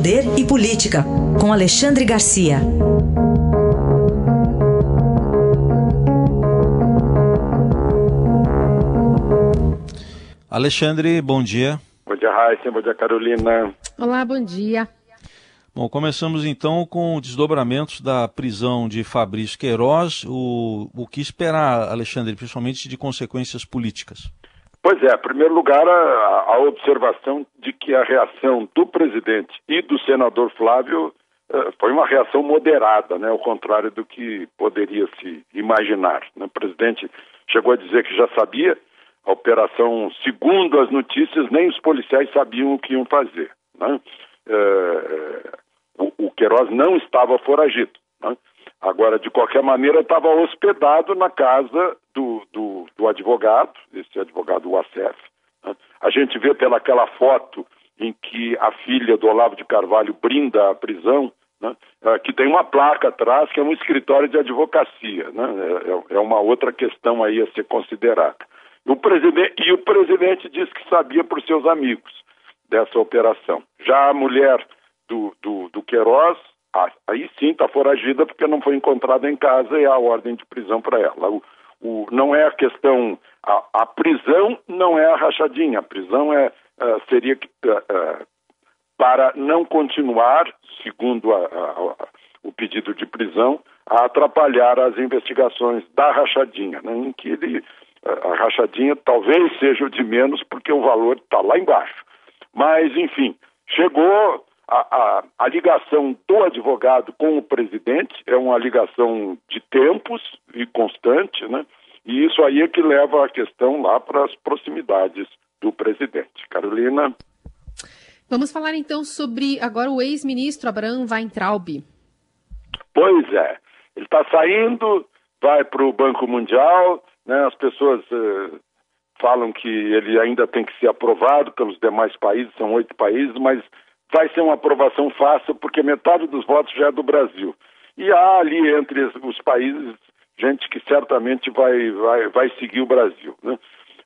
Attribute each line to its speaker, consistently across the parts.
Speaker 1: Poder e Política, com Alexandre Garcia.
Speaker 2: Alexandre, bom dia.
Speaker 3: Bom dia, Raíssa. Bom dia, Carolina.
Speaker 4: Olá, bom dia.
Speaker 2: Bom, começamos então com desdobramentos da prisão de Fabrício Queiroz. O, o que esperar, Alexandre, principalmente de consequências políticas?
Speaker 3: Pois é, em primeiro lugar, a, a observação de que a reação do presidente e do senador Flávio uh, foi uma reação moderada, né, ao contrário do que poderia se imaginar. Né? O presidente chegou a dizer que já sabia a operação, segundo as notícias, nem os policiais sabiam o que iam fazer. Né? Uh, o, o Queiroz não estava foragido. Né? Agora, de qualquer maneira, estava hospedado na casa do, do, do advogado, advogado Uacef. Né? A gente vê pelaquela foto em que a filha do Olavo de Carvalho brinda a prisão, né? é, que tem uma placa atrás que é um escritório de advocacia. Né? É, é, é uma outra questão aí a ser considerada. O presidente, e o presidente disse que sabia por seus amigos dessa operação. Já a mulher do, do, do Queiroz, aí sim está foragida porque não foi encontrada em casa e há ordem de prisão para ela. O, o, não é a questão, a, a, prisão não é a rachadinha, a prisão é, uh, seria uh, uh, para não continuar, segundo a, a, o pedido de prisão, a atrapalhar as investigações da rachadinha, né, em que ele, a rachadinha talvez seja o de menos porque o valor está lá embaixo. Mas, enfim, chegou a, a, a, ligação do advogado com o presidente é uma ligação de tempos e constante, né? E isso aí é que leva a questão lá para as proximidades do presidente. Carolina.
Speaker 4: Vamos falar então sobre agora o ex-ministro Abraham Weintraub.
Speaker 3: Pois é, ele está saindo, vai para o Banco Mundial, né? As pessoas uh, falam que ele ainda tem que ser aprovado pelos demais países, são oito países, mas vai ser uma aprovação fácil, porque metade dos votos já é do Brasil. E há ali entre os países gente que certamente vai, vai, vai seguir o Brasil. Né?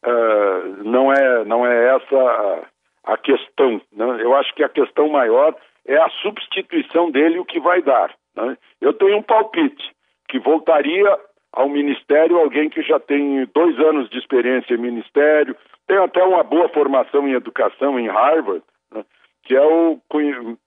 Speaker 3: Uh, não, é, não é essa a, questão. Né? Eu acho que a questão maior é a substituição dele, o que vai dar. Né? Eu tenho um palpite que voltaria ao Ministério alguém que já tem dois anos de experiência em Ministério, tem até uma boa formação em educação em Harvard, né? que é o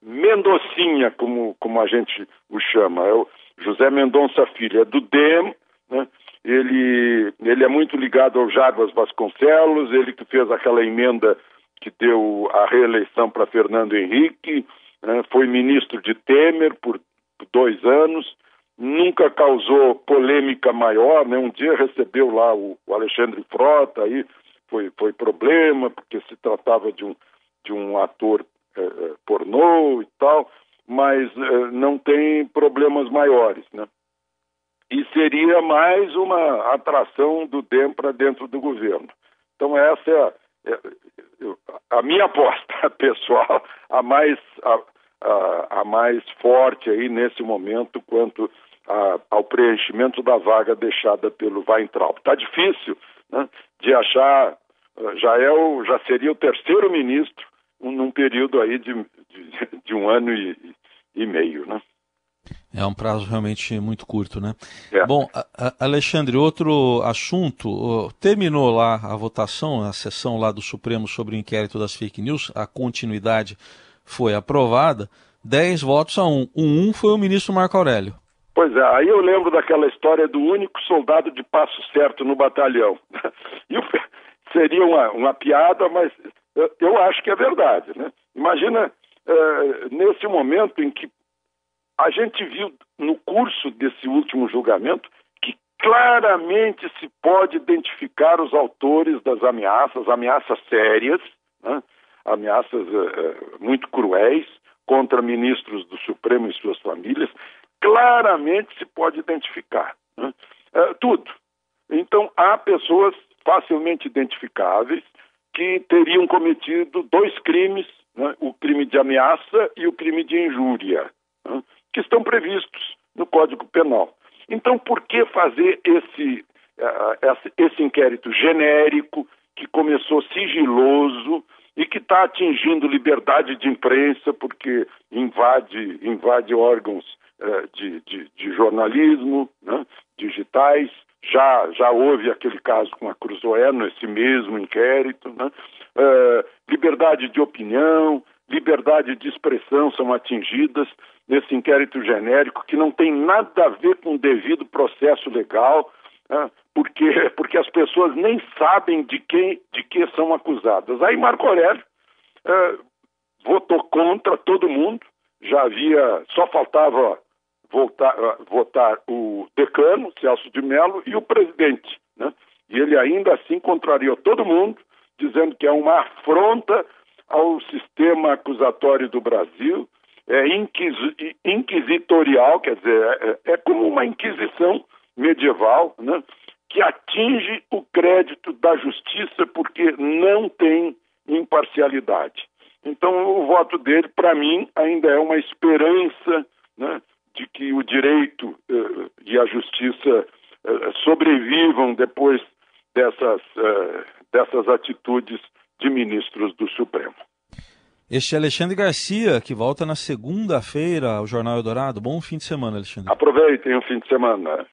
Speaker 3: Mendocinha, como, como a gente o chama, é o José Mendonça Filho, é do DEM, né? ele, ele é muito ligado ao Jarbas Vasconcelos, ele que fez aquela emenda que deu a reeleição para Fernando Henrique, né? foi ministro de Temer por, dois anos, nunca causou polêmica maior, né? Um dia recebeu lá o, o Alexandre Frota, aí foi, foi problema, porque se tratava de um, de um ator é, é, pornô e tal, mas é, não tem problemas maiores, né? E seria mais uma atração do DEM para dentro do governo. Então essa é a, é, a minha aposta pessoal, a mais, a, a, a, mais forte aí nesse momento quanto a, ao preenchimento da vaga deixada pelo Weintraub. Está difícil né, de achar, já, é o, já seria o terceiro ministro num período aí de, de, de um ano e, e, meio, né?
Speaker 2: É um prazo realmente muito curto, né? É. Bom, Alexandre, outro assunto, terminou lá a votação, a sessão lá do Supremo sobre o inquérito das fake news, a continuidade foi aprovada, 10 votos a 1. O 1 foi o ministro Marco Aurélio.
Speaker 3: Pois é, aí eu lembro daquela história do único soldado de passo certo no batalhão. E seria uma, uma piada, mas eu acho que é verdade. Né? Imagina uh, nesse momento em que a gente viu no curso desse último julgamento que claramente se pode identificar os autores das ameaças, ameaças sérias, né? ameaças uh, muito cruéis contra ministros do Supremo e suas famílias, claramente se pode identificar. Né? Tudo. Então, há pessoas facilmente identificáveis que teriam cometido dois crimes, né, o crime de ameaça e o crime de injúria, né, que estão previstos no Código Penal. Então, por que fazer esse, uh, esse inquérito genérico que começou sigiloso e que está atingindo liberdade de imprensa porque invade, invade órgãos uh, de, de, de, jornalismo né, digitais. Já, já houve aquele caso com a Cruzoé nesse mesmo inquérito. Né? Uh, liberdade de opinião, liberdade de expressão são atingidas nesse inquérito genérico que não tem nada a ver com o devido processo legal, né? porque, porque as pessoas nem sabem de quem de que são acusadas. Aí Marco Aurélio uh, votou contra todo mundo, já havia, só faltava voltar, uh, votar o decano, Celso de Mello, e o presidente. Né? E ele ainda assim contrariou todo mundo, dizendo que é uma afronta ao sistema acusatório do Brasil, é inquis, inquisitorial, quer dizer, é, é, como uma inquisição medieval, né, que atinge o crédito da justiça porque não tem imparcialidade. Então, o voto dele, para mim, ainda é uma esperança né, de que o direito uh, e a justiça uh, sobrevivam depois dessas, uh, dessas atitudes de ministros do Supremo.
Speaker 2: Este é Alexandre Garcia, que volta na segunda-feira ao Jornal Eldorado. Bom fim de semana, Alexandre.
Speaker 3: Aproveitem o fim de semana.